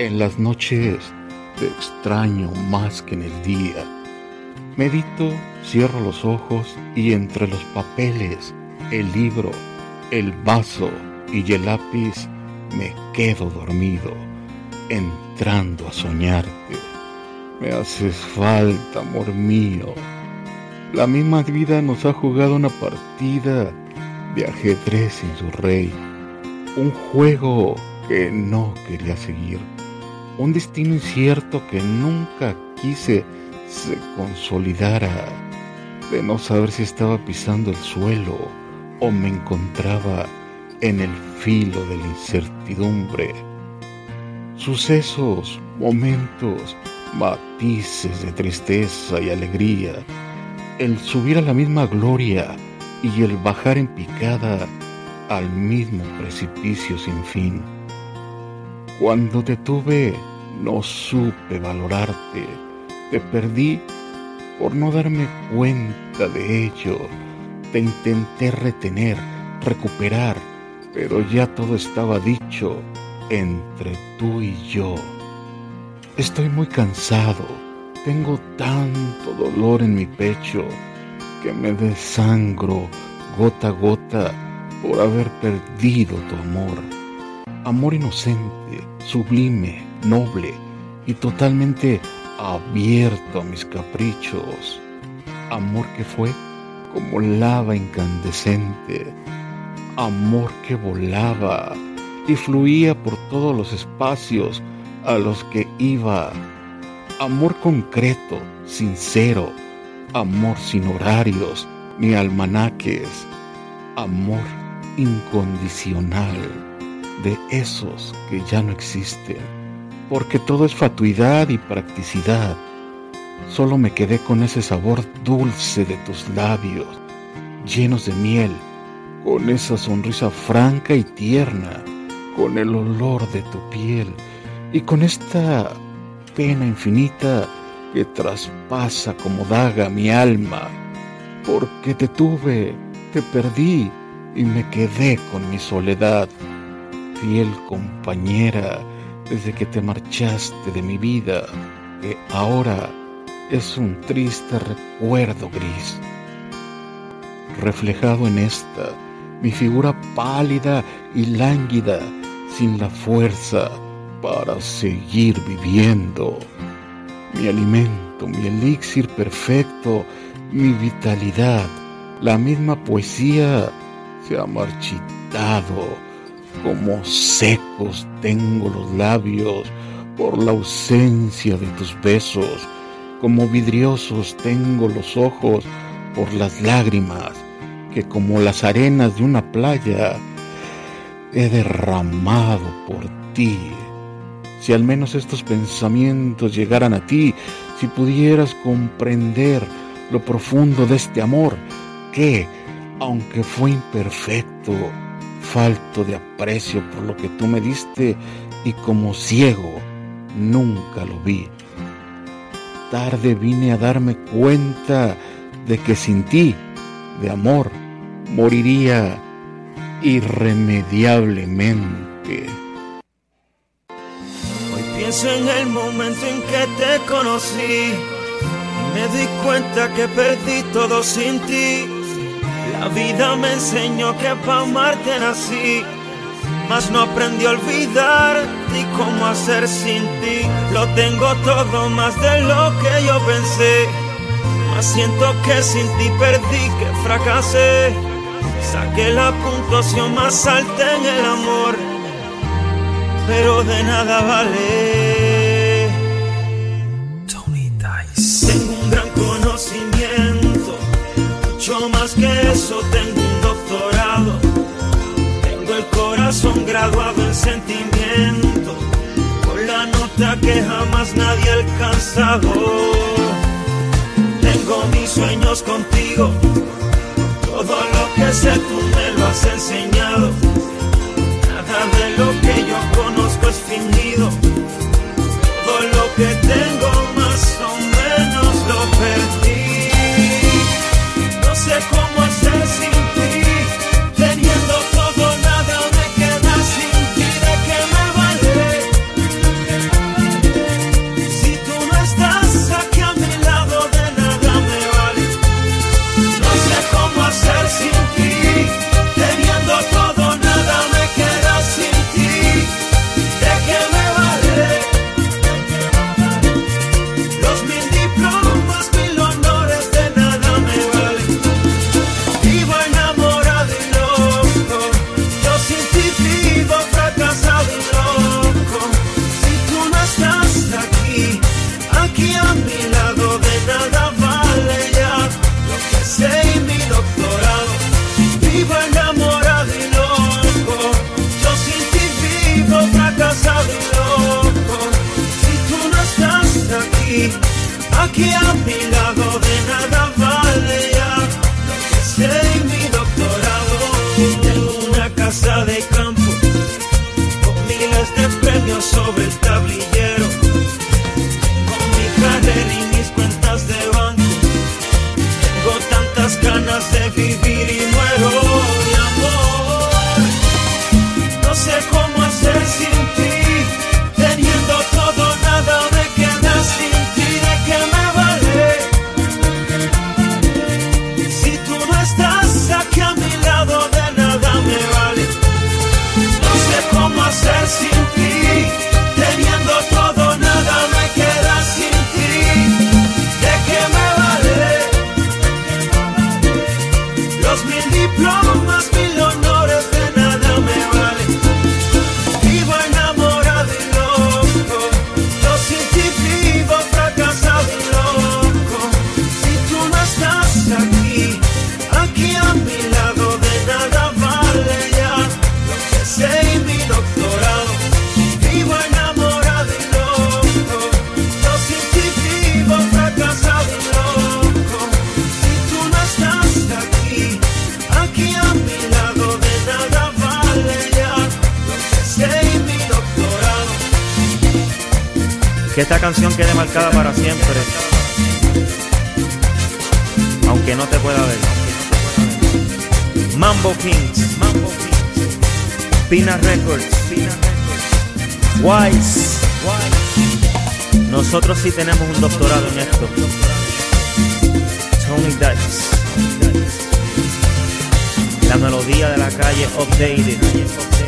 En las noches te extraño más que en el día. Medito, cierro los ojos y entre los papeles, el libro, el vaso y el lápiz me quedo dormido, entrando a soñarte. Me haces falta, amor mío. La misma vida nos ha jugado una partida de ajedrez sin su rey. Un juego que no quería seguir. Un destino incierto que nunca quise se consolidara. De no saber si estaba pisando el suelo o me encontraba en el filo de la incertidumbre. Sucesos, momentos, matices de tristeza y alegría, el subir a la misma gloria y el bajar en picada al mismo precipicio sin fin. Cuando te tuve, no supe valorarte, te perdí por no darme cuenta de ello, te intenté retener, recuperar, pero ya todo estaba dicho entre tú y yo. Estoy muy cansado, tengo tanto dolor en mi pecho que me desangro gota a gota por haber perdido tu amor. Amor inocente, sublime, noble y totalmente abierto a mis caprichos. Amor que fue como lava incandescente. Amor que volaba y fluía por todos los espacios a los que iba. Amor concreto, sincero, amor sin horarios ni almanaques, amor incondicional de esos que ya no existen, porque todo es fatuidad y practicidad. Solo me quedé con ese sabor dulce de tus labios, llenos de miel, con esa sonrisa franca y tierna, con el olor de tu piel y con esta pena infinita que traspasa como daga mi alma, porque te tuve, te perdí y me quedé con mi soledad, fiel compañera desde que te marchaste de mi vida, que ahora es un triste recuerdo gris. Reflejado en esta, mi figura pálida y lánguida, sin la fuerza para seguir viviendo. Mi alimento, mi elixir perfecto, mi vitalidad, la misma poesía se ha marchitado, como secos tengo los labios por la ausencia de tus besos, como vidriosos tengo los ojos por las lágrimas que como las arenas de una playa he derramado por ti. Si al menos estos pensamientos llegaran a ti, si pudieras comprender lo profundo de este amor, que, aunque fue imperfecto, falto de aprecio por lo que tú me diste y como ciego, nunca lo vi. Tarde vine a darme cuenta de que sin ti, de amor, moriría irremediablemente. Hoy pienso en el momento en que te conocí me di cuenta que perdí todo sin ti. La vida me enseñó que pa' amarte nací, mas no aprendí a olvidar ni cómo hacer sin ti. Lo tengo todo más de lo que yo pensé, mas siento que sin ti perdí, que fracasé. Saqué la puntuación más alta en el amor, pero de nada vale. más que tengo un doctorado. Tengo el corazón graduado en sentimiento, con la nota que jamás nadie ha alcanzado. Tengo mis sueños contigo, todo lo que sé tú me lo has aquí a mi lado de nada va. Que esta canción quede marcada para siempre, aunque no te pueda ver. Mambo Kings, Mambo Kings, Pina Records, Wise, Wise. Nosotros sí tenemos un doctorado en esto. Tony Dice. La melodía de la calle updated.